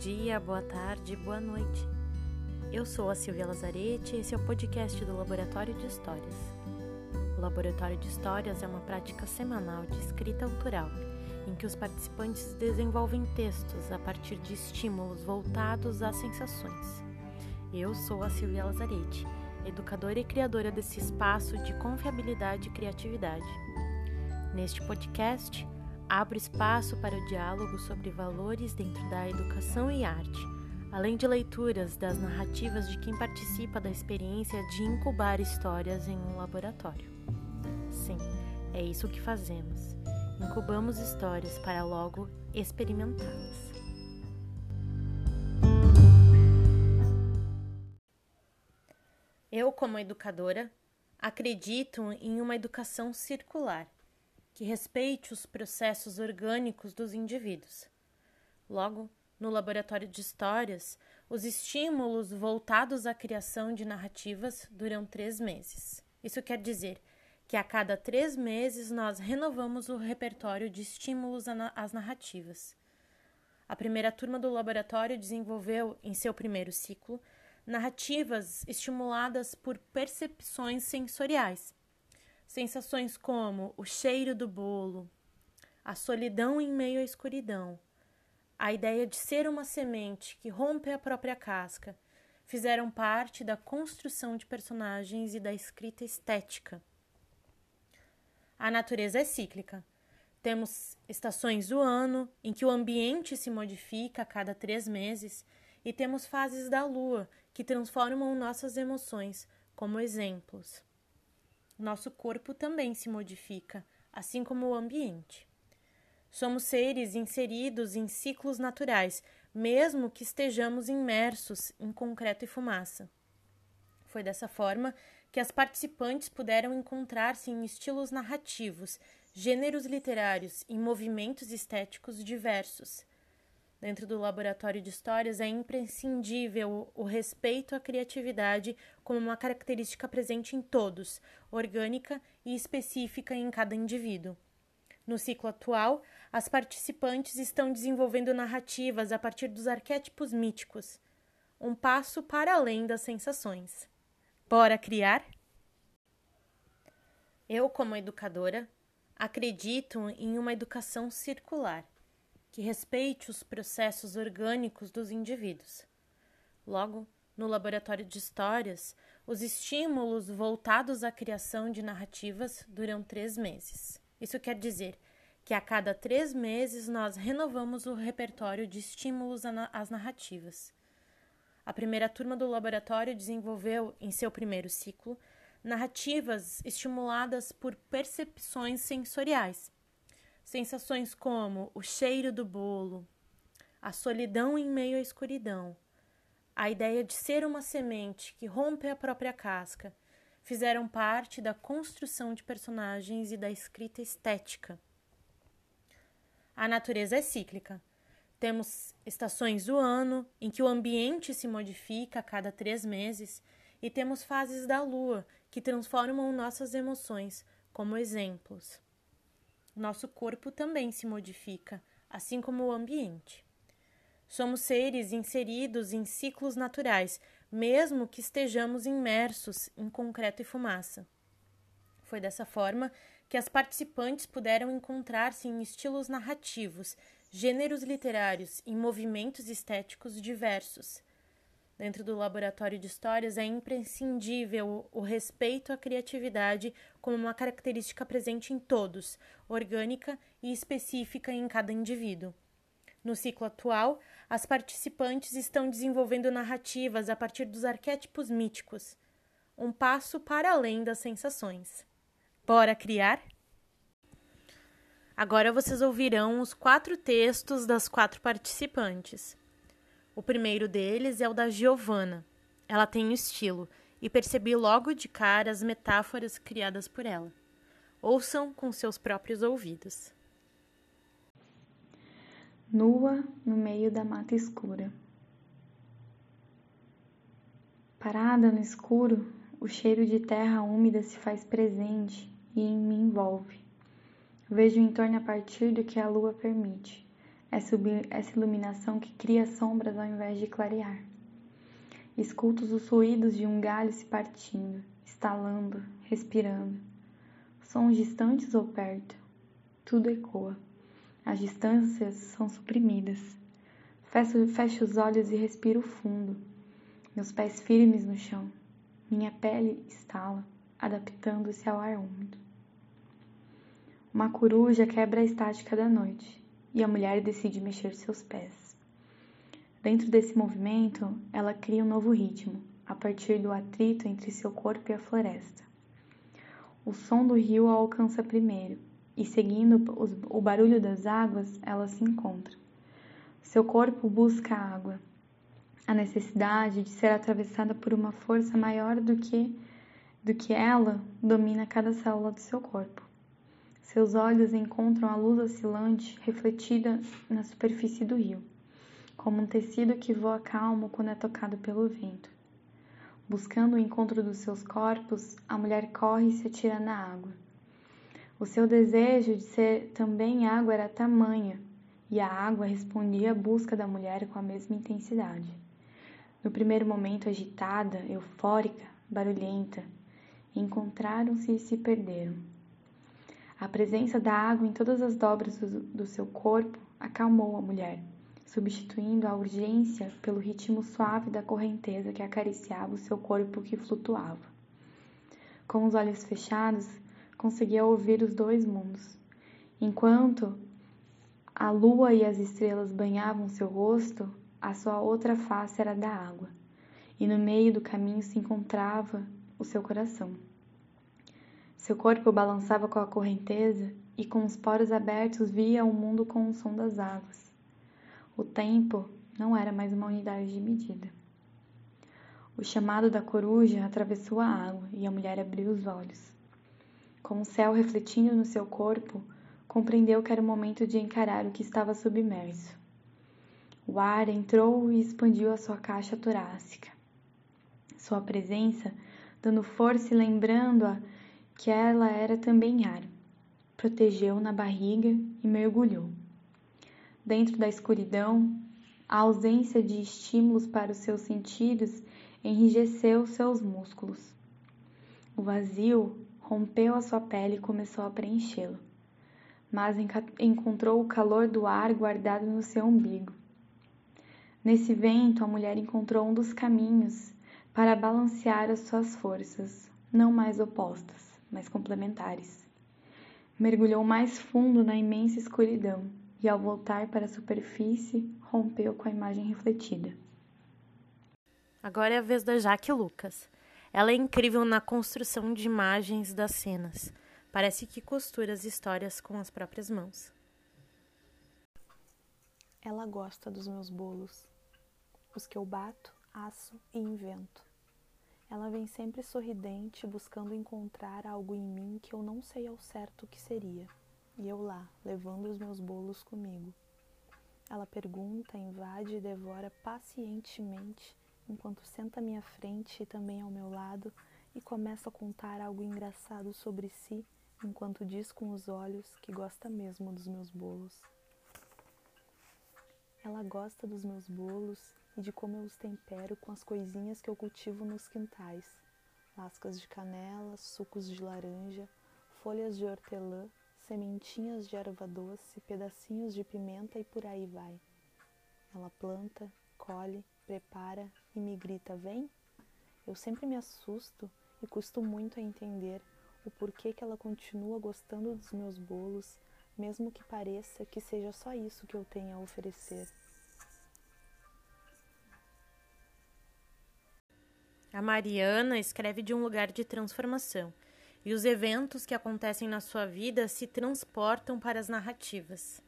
dia, boa tarde, boa noite. Eu sou a Silvia Lazarete e esse é o podcast do Laboratório de Histórias. O Laboratório de Histórias é uma prática semanal de escrita autoral, em que os participantes desenvolvem textos a partir de estímulos voltados às sensações. Eu sou a Silvia Lazarete, educadora e criadora desse espaço de confiabilidade e criatividade. Neste podcast, abro espaço para o diálogo sobre valores dentro da educação e arte, além de leituras das narrativas de quem participa da experiência de incubar histórias em um laboratório. Sim, é isso que fazemos. Incubamos histórias para logo experimentá-las. Eu, como educadora, acredito em uma educação circular que respeite os processos orgânicos dos indivíduos. Logo, no laboratório de histórias, os estímulos voltados à criação de narrativas duram três meses. Isso quer dizer que a cada três meses nós renovamos o repertório de estímulos às narrativas. A primeira turma do laboratório desenvolveu, em seu primeiro ciclo, narrativas estimuladas por percepções sensoriais Sensações como o cheiro do bolo, a solidão em meio à escuridão, a ideia de ser uma semente que rompe a própria casca, fizeram parte da construção de personagens e da escrita estética. A natureza é cíclica. Temos estações do ano em que o ambiente se modifica a cada três meses, e temos fases da lua que transformam nossas emoções, como exemplos nosso corpo também se modifica, assim como o ambiente. Somos seres inseridos em ciclos naturais, mesmo que estejamos imersos em concreto e fumaça. Foi dessa forma que as participantes puderam encontrar-se em estilos narrativos, gêneros literários e movimentos estéticos diversos. Dentro do laboratório de histórias é imprescindível o respeito à criatividade como uma característica presente em todos, orgânica e específica em cada indivíduo. No ciclo atual, as participantes estão desenvolvendo narrativas a partir dos arquétipos míticos, um passo para além das sensações. Bora criar? Eu, como educadora, acredito em uma educação circular que respeite os processos orgânicos dos indivíduos. Logo, no laboratório de histórias, os estímulos voltados à criação de narrativas duram três meses. Isso quer dizer que a cada três meses nós renovamos o repertório de estímulos às narrativas. A primeira turma do laboratório desenvolveu, em seu primeiro ciclo, narrativas estimuladas por percepções sensoriais Sensações como o cheiro do bolo, a solidão em meio à escuridão, a ideia de ser uma semente que rompe a própria casca, fizeram parte da construção de personagens e da escrita estética. A natureza é cíclica. Temos estações do ano em que o ambiente se modifica a cada três meses e temos fases da lua que transformam nossas emoções, como exemplos nosso corpo também se modifica, assim como o ambiente. Somos seres inseridos em ciclos naturais, mesmo que estejamos imersos em concreto e fumaça. Foi dessa forma que as participantes puderam encontrar-se em estilos narrativos, gêneros literários e movimentos estéticos diversos Dentro do laboratório de histórias é imprescindível o respeito à criatividade como uma característica presente em todos, orgânica e específica em cada indivíduo. No ciclo atual, as participantes estão desenvolvendo narrativas a partir dos arquétipos míticos, um passo para além das sensações. Bora criar? Agora vocês ouvirão os quatro textos das quatro participantes. O primeiro deles é o da Giovanna. Ela tem estilo e percebi logo de cara as metáforas criadas por ela. Ouçam com seus próprios ouvidos. Nua no meio da mata escura. Parada no escuro, o cheiro de terra úmida se faz presente e me envolve. Vejo o entorno a partir do que a lua permite essa iluminação que cria sombras ao invés de clarear. Escuto os ruídos de um galho se partindo, estalando, respirando. Sons distantes ou perto, tudo ecoa. As distâncias são suprimidas. Fecho, fecho os olhos e respiro fundo, meus pés firmes no chão. Minha pele estala, adaptando-se ao ar úmido. Uma coruja quebra a estática da noite e a mulher decide mexer seus pés. Dentro desse movimento, ela cria um novo ritmo, a partir do atrito entre seu corpo e a floresta. O som do rio a alcança primeiro, e seguindo o barulho das águas, ela se encontra. Seu corpo busca a água, a necessidade de ser atravessada por uma força maior do que do que ela domina cada célula do seu corpo. Seus olhos encontram a luz oscilante refletida na superfície do rio, como um tecido que voa calmo quando é tocado pelo vento. Buscando o encontro dos seus corpos, a mulher corre e se atira na água. O seu desejo de ser também água era tamanha, e a água respondia à busca da mulher com a mesma intensidade. No primeiro momento agitada, eufórica, barulhenta, encontraram-se e se perderam. A presença da água em todas as dobras do, do seu corpo acalmou a mulher, substituindo a urgência pelo ritmo suave da correnteza que acariciava o seu corpo que flutuava. Com os olhos fechados, conseguia ouvir os dois mundos. Enquanto a lua e as estrelas banhavam seu rosto, a sua outra face era da água, e no meio do caminho se encontrava o seu coração. Seu corpo balançava com a correnteza e com os poros abertos via o mundo com o som das águas. O tempo não era mais uma unidade de medida. O chamado da coruja atravessou a água e a mulher abriu os olhos. Com o céu refletindo no seu corpo, compreendeu que era o momento de encarar o que estava submerso. O ar entrou e expandiu a sua caixa torácica. Sua presença, dando força e lembrando-a que ela era também ar. Protegeu na barriga e mergulhou. Dentro da escuridão, a ausência de estímulos para os seus sentidos enrijeceu seus músculos. O vazio rompeu a sua pele e começou a preenchê-lo, mas encontrou o calor do ar guardado no seu umbigo. Nesse vento, a mulher encontrou um dos caminhos para balancear as suas forças, não mais opostas mas complementares. Mergulhou mais fundo na imensa escuridão e, ao voltar para a superfície, rompeu com a imagem refletida. Agora é a vez da Jaque Lucas. Ela é incrível na construção de imagens das cenas. Parece que costura as histórias com as próprias mãos. Ela gosta dos meus bolos, os que eu bato, asso e invento. Ela vem sempre sorridente, buscando encontrar algo em mim que eu não sei ao certo o que seria. E eu lá, levando os meus bolos comigo. Ela pergunta, invade e devora pacientemente, enquanto senta à minha frente e também ao meu lado e começa a contar algo engraçado sobre si, enquanto diz com os olhos que gosta mesmo dos meus bolos. Ela gosta dos meus bolos e de como eu os tempero com as coisinhas que eu cultivo nos quintais: lascas de canela, sucos de laranja, folhas de hortelã, sementinhas de erva doce, pedacinhos de pimenta e por aí vai. Ela planta, colhe, prepara e me grita: Vem! Eu sempre me assusto e custo muito a entender o porquê que ela continua gostando dos meus bolos, mesmo que pareça que seja só isso que eu tenho a oferecer. A Mariana escreve de um lugar de transformação, e os eventos que acontecem na sua vida se transportam para as narrativas.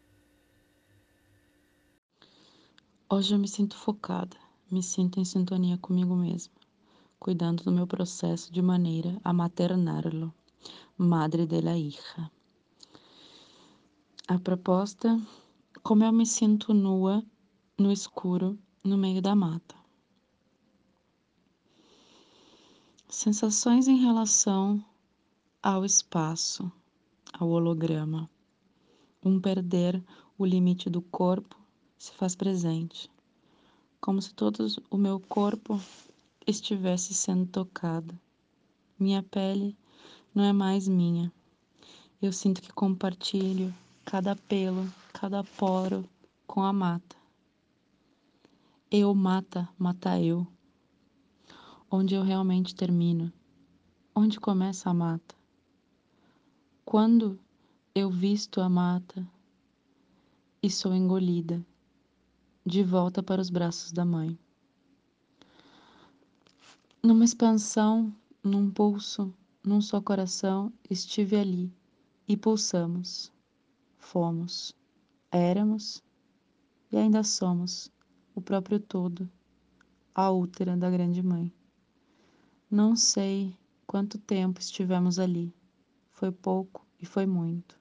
Hoje eu me sinto focada, me sinto em sintonia comigo mesma, cuidando do meu processo de maneira a maternar-lo, madre de la hija. A proposta, como eu me sinto nua, no escuro, no meio da mata. Sensações em relação ao espaço, ao holograma. Um perder o limite do corpo se faz presente, como se todo o meu corpo estivesse sendo tocado. Minha pele não é mais minha. Eu sinto que compartilho cada pelo, cada poro com a mata. Eu mata, mata eu. Onde eu realmente termino? Onde começa a mata? Quando eu visto a mata e sou engolida de volta para os braços da mãe. Numa expansão, num pulso, num só coração, estive ali e pulsamos. Fomos, éramos e ainda somos o próprio todo, a útera da Grande Mãe. Não sei quanto tempo estivemos ali. Foi pouco e foi muito.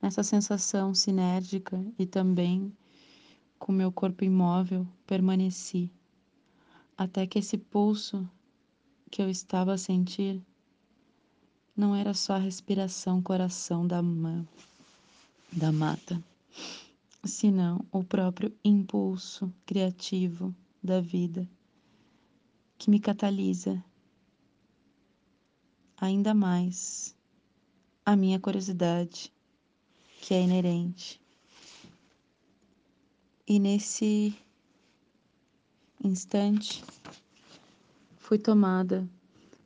Nessa sensação sinérgica e também com meu corpo imóvel, permaneci até que esse pulso que eu estava a sentir não era só a respiração coração da, da mata, senão o próprio impulso criativo da vida que me catalisa ainda mais a minha curiosidade, que é inerente. E nesse instante, fui tomada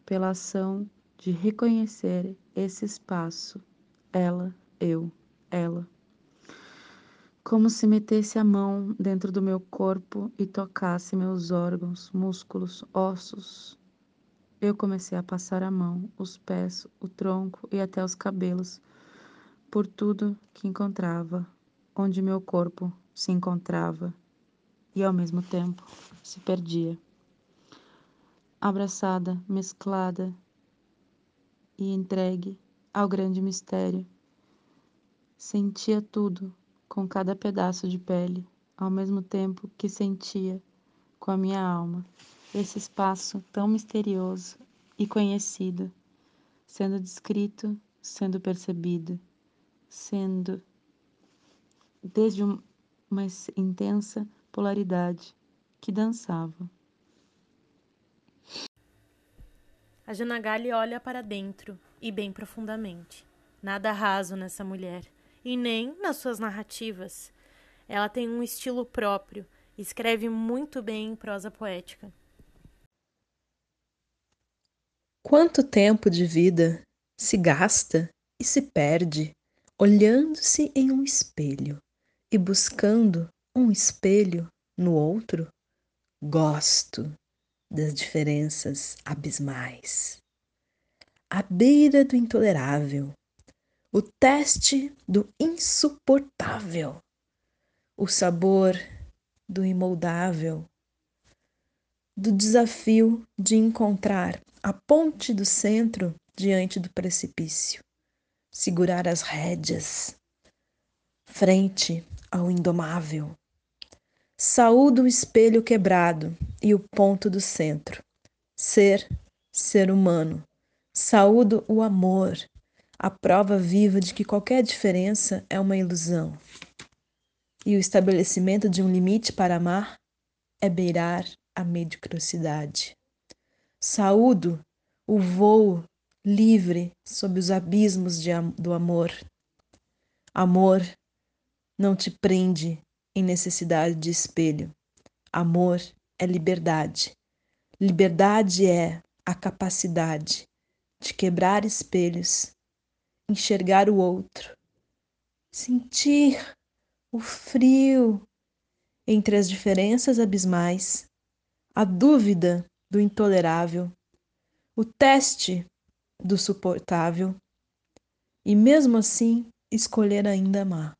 pela ação de reconhecer esse espaço, ela, eu. Como se metesse a mão dentro do meu corpo e tocasse meus órgãos, músculos, ossos. Eu comecei a passar a mão, os pés, o tronco e até os cabelos, por tudo que encontrava, onde meu corpo se encontrava e ao mesmo tempo se perdia. Abraçada, mesclada e entregue ao grande mistério, sentia tudo com cada pedaço de pele, ao mesmo tempo que sentia com a minha alma esse espaço tão misterioso e conhecido, sendo descrito, sendo percebido, sendo desde uma intensa polaridade que dançava. A Janagali olha para dentro e bem profundamente. Nada raso nessa mulher, e nem nas suas narrativas. Ela tem um estilo próprio, escreve muito bem em prosa poética. Quanto tempo de vida se gasta e se perde olhando-se em um espelho e buscando um espelho no outro, gosto das diferenças abismais. À beira do intolerável, o teste do insuportável, o sabor do imoldável, do desafio de encontrar a ponte do centro diante do precipício, segurar as rédeas frente ao indomável. Saúdo o espelho quebrado e o ponto do centro. Ser, ser humano. Saúdo o amor, a prova viva de que qualquer diferença é uma ilusão. E o estabelecimento de um limite para amar é beirar a mediocridade. Saúdo o voo livre sob os abismos de, do amor. Amor não te prende em necessidade de espelho. Amor é liberdade. Liberdade é a capacidade de quebrar espelhos, enxergar o outro, sentir o frio entre as diferenças abismais, a dúvida do intolerável, o teste do suportável e mesmo assim escolher ainda amar.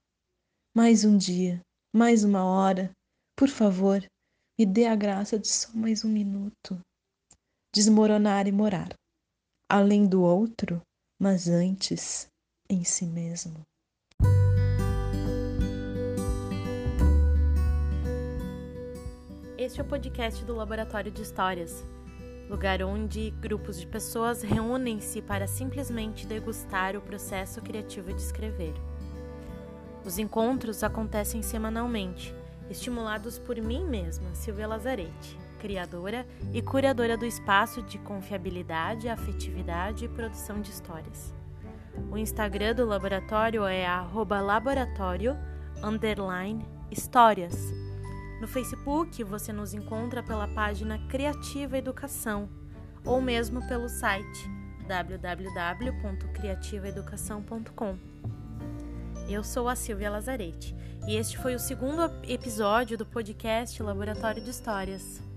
Mais um dia, mais uma hora, por favor, me dê a graça de só mais um minuto. Desmoronar e morar, além do outro, mas antes em si mesmo. Este é o podcast do Laboratório de Histórias, lugar onde grupos de pessoas reúnem-se para simplesmente degustar o processo criativo de escrever. Os encontros acontecem semanalmente, estimulados por mim mesma, Silvia Lazarete, criadora e curadora do espaço de confiabilidade, afetividade e produção de histórias. O Instagram do laboratório é laboratório histórias. No Facebook você nos encontra pela página Criativa Educação ou mesmo pelo site www.criativaeducação.com. Eu sou a Silvia Lazarete e este foi o segundo episódio do podcast Laboratório de Histórias.